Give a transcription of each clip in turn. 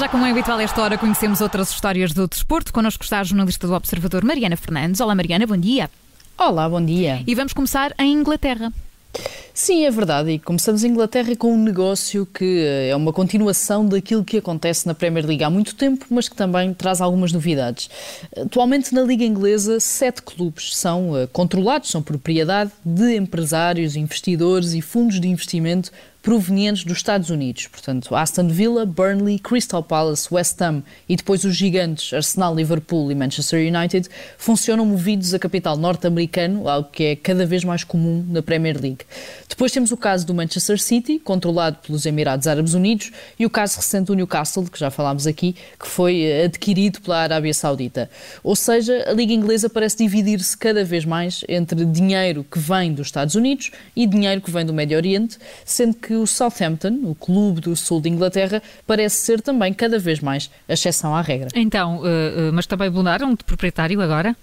já como é habitual esta hora, conhecemos outras histórias do desporto. Connosco está a jornalista do Observador, Mariana Fernandes. Olá, Mariana, bom dia. Olá, bom dia. E vamos começar em Inglaterra. Sim, é verdade. E começamos em Inglaterra com um negócio que eh, é uma continuação daquilo que acontece na Premier League há muito tempo, mas que também traz algumas novidades. Atualmente na Liga Inglesa, sete clubes são uh, controlados, são propriedade de empresários, investidores e fundos de investimento provenientes dos Estados Unidos. Portanto, Aston Villa, Burnley, Crystal Palace, West Ham e depois os gigantes Arsenal, Liverpool e Manchester United funcionam movidos a capital norte-americano, algo que é cada vez mais comum na Premier League. Depois temos o caso do Manchester City, controlado pelos Emirados Árabes Unidos, e o caso recente do Newcastle, que já falámos aqui, que foi eh, adquirido pela Arábia Saudita. Ou seja, a Liga Inglesa parece dividir-se cada vez mais entre dinheiro que vem dos Estados Unidos e dinheiro que vem do Médio Oriente, sendo que o Southampton, o clube do sul de Inglaterra, parece ser também cada vez mais a exceção à regra. Então, uh, uh, mas também mudaram de proprietário agora?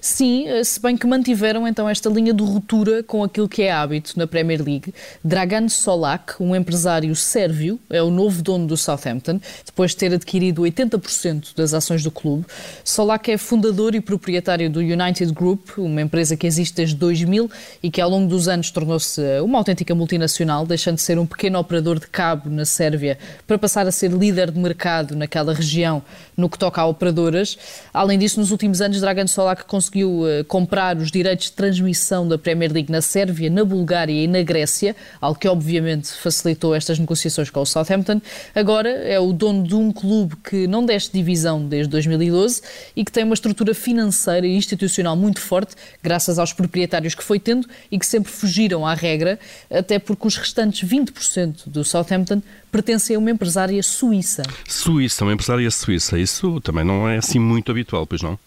Sim, eh, se bem que mantiveram então esta linha de ruptura com aquilo que é hábito na Premier League. Dragan Solak, um empresário sérvio, é o novo dono do Southampton, depois de ter adquirido 80% das ações do clube. Solak é fundador e proprietário do United Group, uma empresa que existe desde 2000 e que ao longo dos anos tornou-se uma autêntica multinacional, deixando de ser um pequeno operador de cabo na Sérvia para passar a ser líder de mercado naquela região no que toca a operadoras. Além disso, nos últimos anos, Dragan Solak que conseguiu uh, comprar os direitos de transmissão da Premier League na Sérvia, na Bulgária e na Grécia, algo que obviamente facilitou estas negociações com o Southampton. Agora é o dono de um clube que não deste divisão desde 2012 e que tem uma estrutura financeira e institucional muito forte, graças aos proprietários que foi tendo e que sempre fugiram à regra, até porque os restantes 20% do Southampton pertencem a uma empresária suíça. Suíça, uma empresária suíça. Isso também não é assim muito habitual, pois não?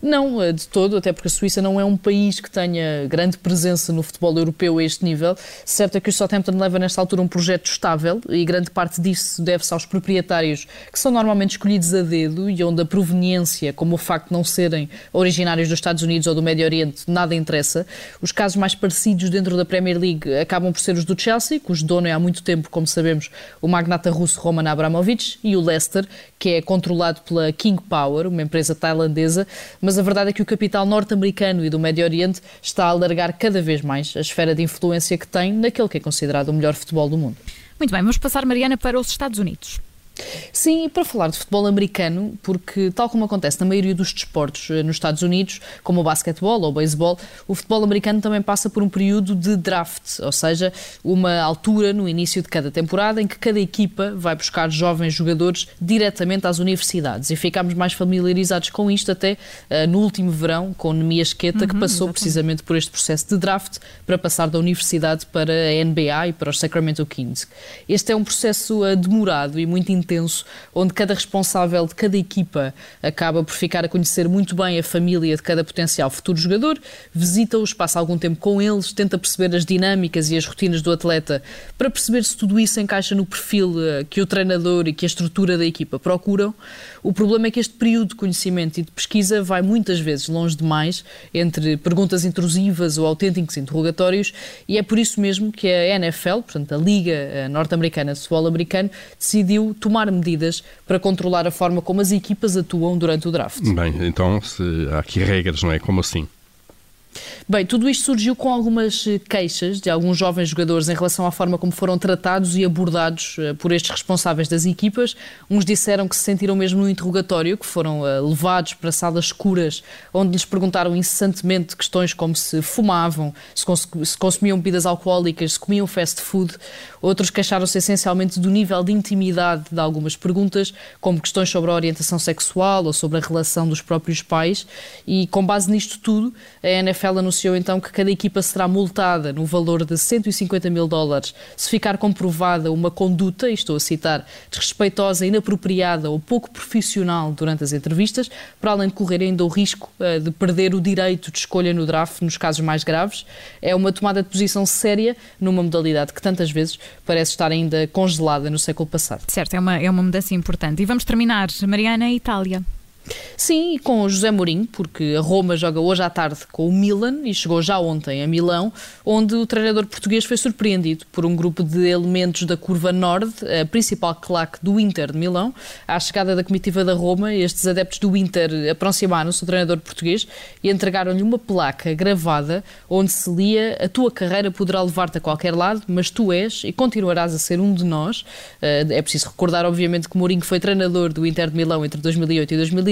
Não, eh, de todo, até porque a Suíça não é um país que tenha grande presença no futebol europeu a este nível. Certo é que o Southampton leva nesta altura um projeto estável e grande parte disso deve-se aos proprietários que são normalmente escolhidos a dedo e onde a proveniência, como o facto de não serem originários dos Estados Unidos ou do Médio Oriente, nada interessa. Os casos mais parecidos dentro da Premier League acabam por ser os do Chelsea, cujo dono é há muito tempo, como sabemos, o magnata russo Roman Abramovich, e o Leicester, que é controlado pela King Power, uma empresa tailandesa mas a verdade é que o capital norte-americano e do Médio Oriente está a alargar cada vez mais a esfera de influência que tem naquele que é considerado o melhor futebol do mundo. Muito bem, vamos passar, Mariana, para os Estados Unidos. Sim, e para falar de futebol americano, porque tal como acontece na maioria dos desportos eh, nos Estados Unidos, como o basquetebol ou o beisebol, o futebol americano também passa por um período de draft, ou seja, uma altura no início de cada temporada em que cada equipa vai buscar jovens jogadores diretamente às universidades. E ficámos mais familiarizados com isto até uh, no último verão, com Nemias Queta, uhum, que passou exatamente. precisamente por este processo de draft para passar da universidade para a NBA e para os Sacramento Kings. Este é um processo uh, demorado e muito intenso, onde cada responsável de cada equipa acaba por ficar a conhecer muito bem a família de cada potencial futuro jogador, visita-os, passa algum tempo com eles, tenta perceber as dinâmicas e as rotinas do atleta para perceber se tudo isso encaixa no perfil eh, que o treinador e que a estrutura da equipa procuram. O problema é que este período de conhecimento e de pesquisa vai muitas vezes longe demais entre perguntas intrusivas ou autênticos interrogatórios e é por isso mesmo que a NFL, portanto a Liga eh, Norte-Americana de Futebol Americano, decidiu tomar tomar medidas para controlar a forma como as equipas atuam durante o draft. Bem, então se há aqui regras, não é? Como assim? Bem, tudo isto surgiu com algumas eh, queixas de alguns jovens jogadores em relação à forma como foram tratados e abordados eh, por estes responsáveis das equipas. Uns disseram que se sentiram mesmo no interrogatório, que foram eh, levados para salas escuras, onde lhes perguntaram incessantemente questões como se fumavam, se consumiam bebidas alcoólicas, se comiam fast food. Outros queixaram-se essencialmente do nível de intimidade de algumas perguntas, como questões sobre a orientação sexual ou sobre a relação dos próprios pais. E com base nisto tudo, a NFL anunciou então que cada equipa será multada no valor de 150 mil dólares se ficar comprovada uma conduta, e estou a citar, desrespeitosa, inapropriada ou pouco profissional durante as entrevistas, para além de correr ainda o risco uh, de perder o direito de escolha no draft nos casos mais graves. É uma tomada de posição séria numa modalidade que tantas vezes parece estar ainda congelada no século passado. Certo, é uma, é uma mudança importante. E vamos terminar, Mariana, Itália. Sim, com o José Mourinho, porque a Roma joga hoje à tarde com o Milan e chegou já ontem a Milão, onde o treinador português foi surpreendido por um grupo de elementos da curva norte, a principal claque do Inter de Milão. À chegada da comitiva da Roma, estes adeptos do Inter aproximaram-se do treinador português e entregaram-lhe uma placa gravada onde se lia a tua carreira poderá levar-te a qualquer lado, mas tu és e continuarás a ser um de nós. Eh, é preciso recordar, obviamente, que Mourinho foi treinador do Inter de Milão entre 2008 e 2010,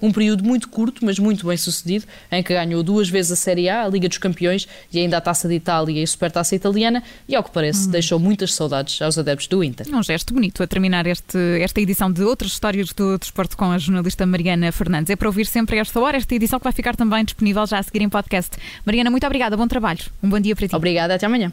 um período muito curto, mas muito bem sucedido, em que ganhou duas vezes a Série A, a Liga dos Campeões e ainda a Taça de Itália e a Supertaça Italiana, e ao que parece, deixou muitas saudades aos adeptos do Inter. Um gesto bonito a terminar este, esta edição de outras histórias do desporto com a jornalista Mariana Fernandes. É para ouvir sempre a esta hora, esta edição que vai ficar também disponível já a seguir em podcast. Mariana, muito obrigada, bom trabalho. Um bom dia para ti. Obrigada, até amanhã.